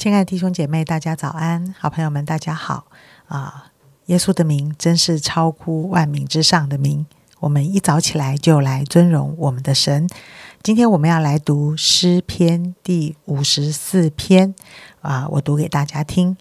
亲爱的弟兄姐妹，大家早安！好朋友们，大家好啊！耶稣的名真是超乎万民之上的名，我们一早起来就来尊荣我们的神。今天我们要来读诗篇第五十四篇啊，我读给大家听。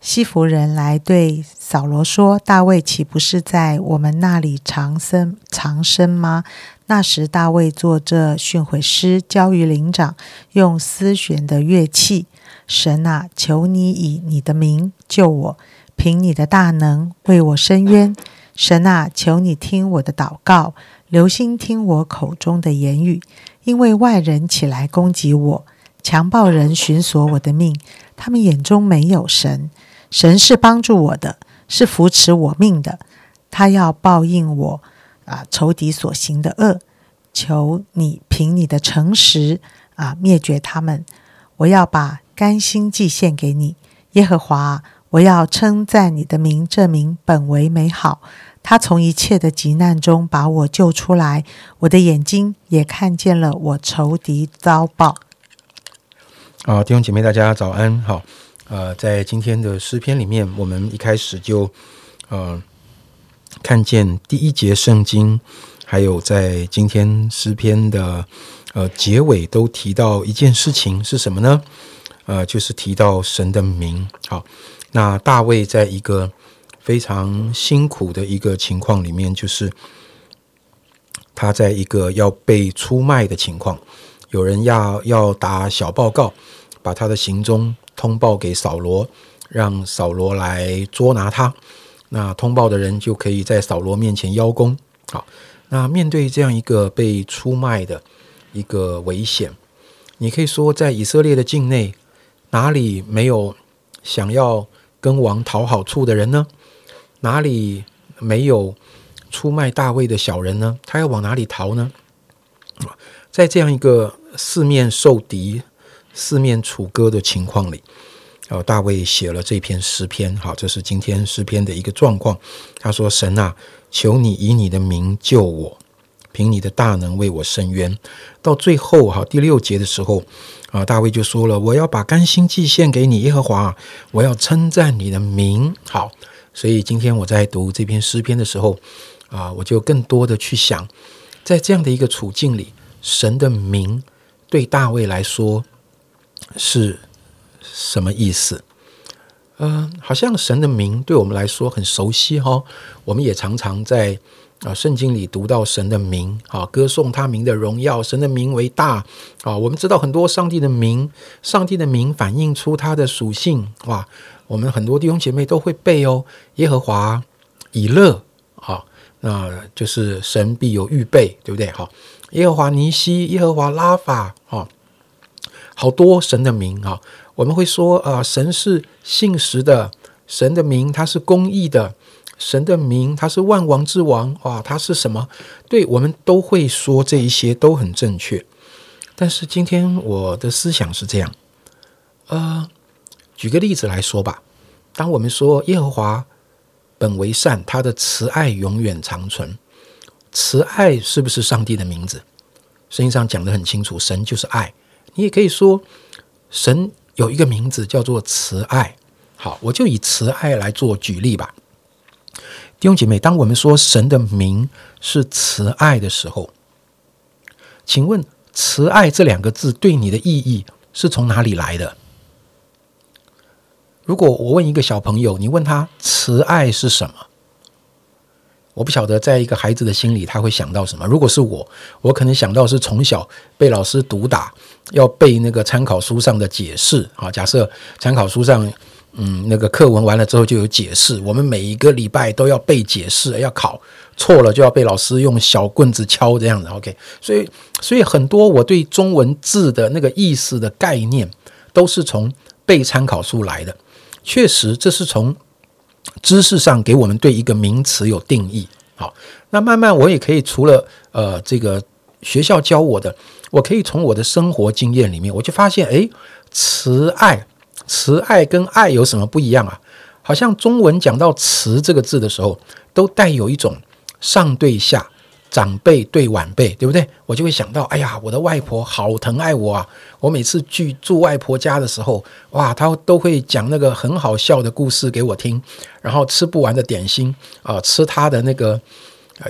西弗人来对扫罗说：“大卫岂不是在我们那里长生长生吗？”那时大卫作这训诲诗，交于灵长，用丝弦的乐器。神啊，求你以你的名救我，凭你的大能为我伸冤。神啊，求你听我的祷告，留心听我口中的言语，因为外人起来攻击我，强暴人寻索我的命，他们眼中没有神。神是帮助我的，是扶持我命的，他要报应我啊仇敌所行的恶。求你凭你的诚实啊灭绝他们。我要把。甘心祭献给你，耶和华，我要称赞你的名，这名本为美好。他从一切的急难中把我救出来，我的眼睛也看见了我仇敌遭报。啊，弟兄姐妹，大家早安，好。呃，在今天的诗篇里面，我们一开始就呃看见第一节圣经，还有在今天诗篇的呃结尾都提到一件事情是什么呢？呃，就是提到神的名。好，那大卫在一个非常辛苦的一个情况里面，就是他在一个要被出卖的情况，有人要要打小报告，把他的行踪通报给扫罗，让扫罗来捉拿他。那通报的人就可以在扫罗面前邀功。好，那面对这样一个被出卖的一个危险，你可以说在以色列的境内。哪里没有想要跟王讨好处的人呢？哪里没有出卖大卫的小人呢？他要往哪里逃呢？在这样一个四面受敌、四面楚歌的情况里，哦，大卫写了这篇诗篇。好，这是今天诗篇的一个状况。他说：“神啊，求你以你的名救我，凭你的大能为我伸冤。”到最后，哈，第六节的时候。啊，大卫就说了：“我要把甘心祭献给你，耶和华，我要称赞你的名。”好，所以今天我在读这篇诗篇的时候，啊，我就更多的去想，在这样的一个处境里，神的名对大卫来说是什么意思？嗯，好像神的名对我们来说很熟悉哈，我们也常常在。啊，圣经里读到神的名，啊，歌颂他名的荣耀，神的名为大，啊，我们知道很多上帝的名，上帝的名反映出他的属性，哇，我们很多弟兄姐妹都会背哦，耶和华以勒，啊，那就是神必有预备，对不对？哈，耶和华尼西，耶和华拉法，啊，好多神的名，啊，我们会说，啊，神是信实的，神的名他是公义的。神的名，他是万王之王，啊，他是什么？对我们都会说这一些都很正确。但是今天我的思想是这样，呃，举个例子来说吧。当我们说耶和华本为善，他的慈爱永远长存，慈爱是不是上帝的名字？圣经上讲的很清楚，神就是爱。你也可以说，神有一个名字叫做慈爱。好，我就以慈爱来做举例吧。弟兄姐妹，当我们说神的名是慈爱的时候，请问“慈爱”这两个字对你的意义是从哪里来的？如果我问一个小朋友，你问他“慈爱”是什么？我不晓得，在一个孩子的心里，他会想到什么？如果是我，我可能想到是从小被老师毒打，要背那个参考书上的解释。啊，假设参考书上。嗯，那个课文完了之后就有解释，我们每一个礼拜都要背解释，要考错了就要被老师用小棍子敲这样子。OK，所以所以很多我对中文字的那个意思的概念都是从背参考书来的。确实，这是从知识上给我们对一个名词有定义。好，那慢慢我也可以除了呃这个学校教我的，我可以从我的生活经验里面，我就发现，哎，慈爱。慈爱跟爱有什么不一样啊？好像中文讲到“慈”这个字的时候，都带有一种上对下、长辈对晚辈，对不对？我就会想到，哎呀，我的外婆好疼爱我啊！我每次去住外婆家的时候，哇，她都会讲那个很好笑的故事给我听，然后吃不完的点心啊，吃她的那个，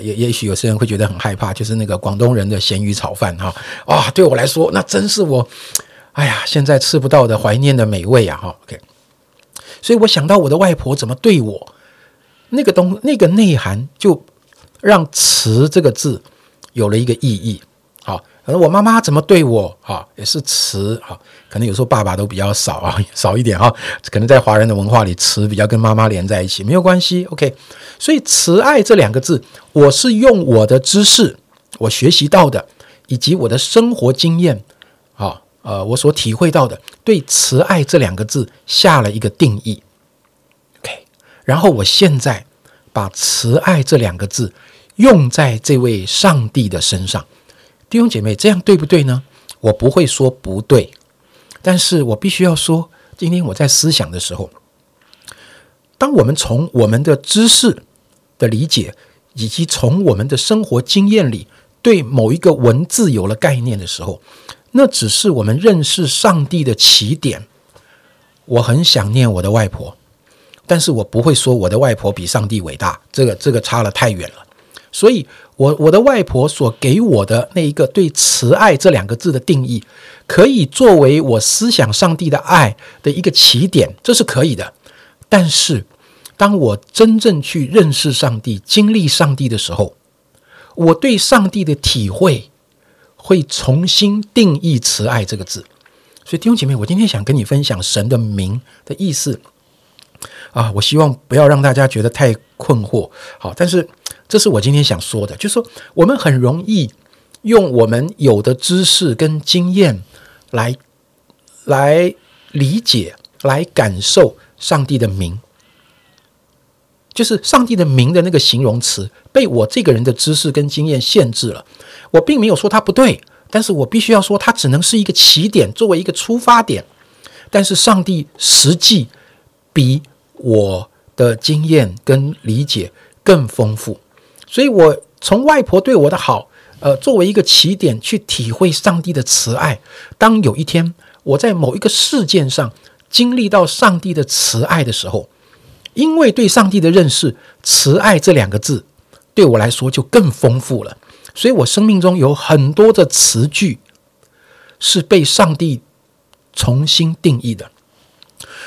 也也许有些人会觉得很害怕，就是那个广东人的咸鱼炒饭哈，啊，对我来说，那真是我，哎呀，现在吃不到的怀念的美味啊！哈，OK，所以我想到我的外婆怎么对我，那个东那个内涵就。让“慈”这个字有了一个意义，好，而我妈妈怎么对我，哈，也是慈，哈，可能有时候爸爸都比较少啊，少一点啊，可能在华人的文化里，慈比较跟妈妈连在一起，没有关系，OK。所以“慈爱”这两个字，我是用我的知识，我学习到的，以及我的生活经验，啊，呃，我所体会到的，对“慈爱”这两个字下了一个定义，OK。然后我现在把“慈爱”这两个字。用在这位上帝的身上，弟兄姐妹，这样对不对呢？我不会说不对，但是我必须要说，今天我在思想的时候，当我们从我们的知识的理解，以及从我们的生活经验里，对某一个文字有了概念的时候，那只是我们认识上帝的起点。我很想念我的外婆，但是我不会说我的外婆比上帝伟大，这个这个差了太远了。所以，我我的外婆所给我的那一个对“慈爱”这两个字的定义，可以作为我思想上帝的爱的一个起点，这是可以的。但是，当我真正去认识上帝、经历上帝的时候，我对上帝的体会会重新定义“慈爱”这个字。所以，弟兄姐妹，我今天想跟你分享神的名的意思。啊，我希望不要让大家觉得太困惑。好，但是这是我今天想说的，就是说我们很容易用我们有的知识跟经验来来理解、来感受上帝的名，就是上帝的名的那个形容词被我这个人的知识跟经验限制了。我并没有说它不对，但是我必须要说它只能是一个起点，作为一个出发点。但是上帝实际比。我的经验跟理解更丰富，所以我从外婆对我的好，呃，作为一个起点去体会上帝的慈爱。当有一天我在某一个事件上经历到上帝的慈爱的时候，因为对上帝的认识，慈爱这两个字对我来说就更丰富了。所以我生命中有很多的词句是被上帝重新定义的。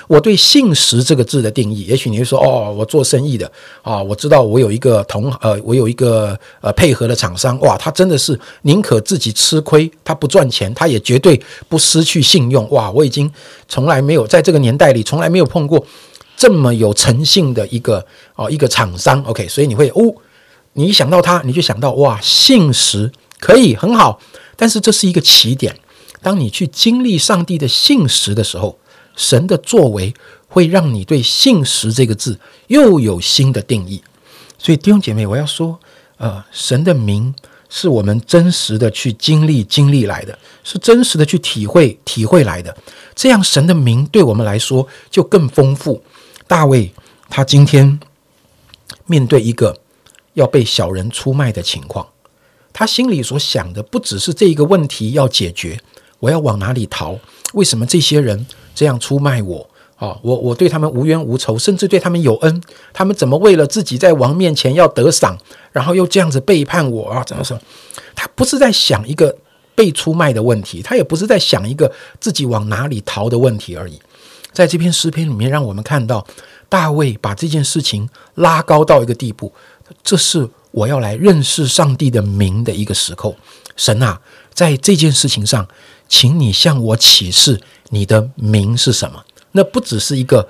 我对“信实”这个字的定义，也许你会说：“哦，我做生意的啊，我知道我有一个同呃，我有一个呃配合的厂商，哇，他真的是宁可自己吃亏，他不赚钱，他也绝对不失去信用。哇，我已经从来没有在这个年代里从来没有碰过这么有诚信的一个哦一个厂商。OK，所以你会哦，你一想到他，你就想到哇，信实可以很好，但是这是一个起点。当你去经历上帝的信实的时候。神的作为会让你对“信实”这个字又有新的定义，所以弟兄姐妹，我要说，呃，神的名是我们真实的去经历、经历来的，是真实的去体会、体会来的。这样，神的名对我们来说就更丰富。大卫他今天面对一个要被小人出卖的情况，他心里所想的不只是这一个问题要解决，我要往哪里逃？为什么这些人？这样出卖我啊！我我对他们无冤无仇，甚至对他们有恩。他们怎么为了自己在王面前要得赏，然后又这样子背叛我啊？怎么说？他不是在想一个被出卖的问题，他也不是在想一个自己往哪里逃的问题而已。在这篇诗篇里面，让我们看到大卫把这件事情拉高到一个地步。这是我要来认识上帝的名的一个时候。神啊，在这件事情上，请你向我启示。你的名是什么？那不只是一个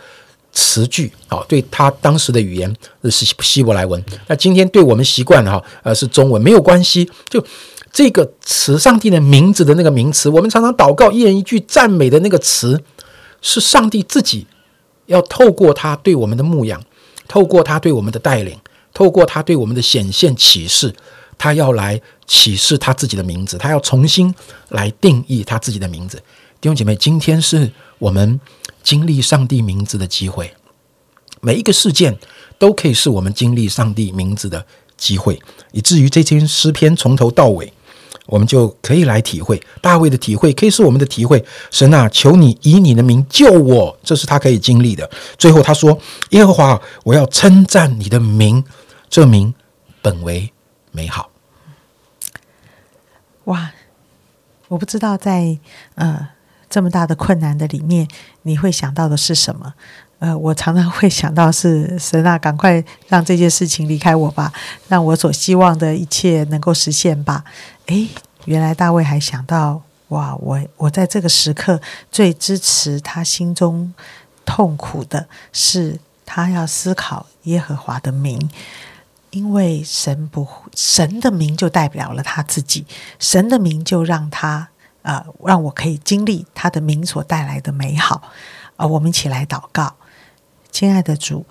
词句，好，对他当时的语言是希伯来文。那今天对我们习惯了哈，呃，是中文，没有关系。就这个词，上帝的名字的那个名词，我们常常祷告一人一句赞美的那个词，是上帝自己要透过他对我们的牧养，透过他对我们的带领，透过他对我们的显现启示，他要来启示他自己的名字，他要重新来定义他自己的名字。弟兄姐妹，今天是我们经历上帝名字的机会。每一个事件都可以是我们经历上帝名字的机会，以至于这篇诗篇从头到尾，我们就可以来体会大卫的体会，可以是我们的体会。神啊，求你以你的名救我，这是他可以经历的。最后他说：“耶和华，我要称赞你的名，这名本为美好。”哇，我不知道在呃这么大的困难的里面，你会想到的是什么？呃，我常常会想到是神啊，赶快让这件事情离开我吧，让我所希望的一切能够实现吧。诶，原来大卫还想到，哇，我我在这个时刻最支持他心中痛苦的是，他要思考耶和华的名，因为神不神的名就代表了他自己，神的名就让他呃让我可以经历他的名所带来的美好啊，我们一起来祷告。亲爱的主，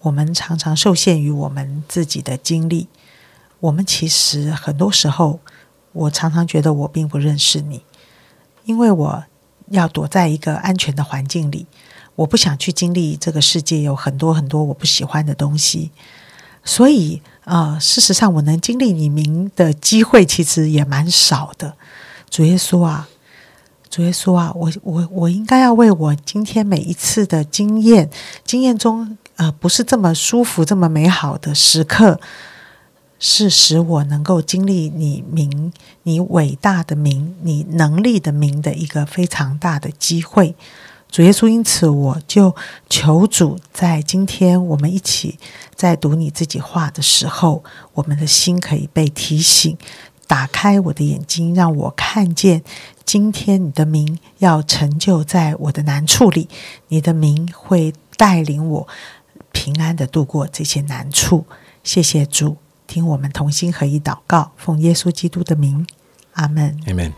我们常常受限于我们自己的经历。我们其实很多时候，我常常觉得我并不认识你，因为我要躲在一个安全的环境里，我不想去经历这个世界有很多很多我不喜欢的东西。所以啊，事实上，我能经历你名的机会其实也蛮少的。主耶稣啊！主耶稣啊，我我我应该要为我今天每一次的经验，经验中呃不是这么舒服、这么美好的时刻，是使我能够经历你名、你伟大的名、你能力的名的一个非常大的机会。主耶稣，因此我就求主，在今天我们一起在读你自己话的时候，我们的心可以被提醒。打开我的眼睛，让我看见今天你的名要成就在我的难处里。你的名会带领我平安的度过这些难处。谢谢主，听我们同心合一祷告，奉耶稣基督的名，阿门。阿门。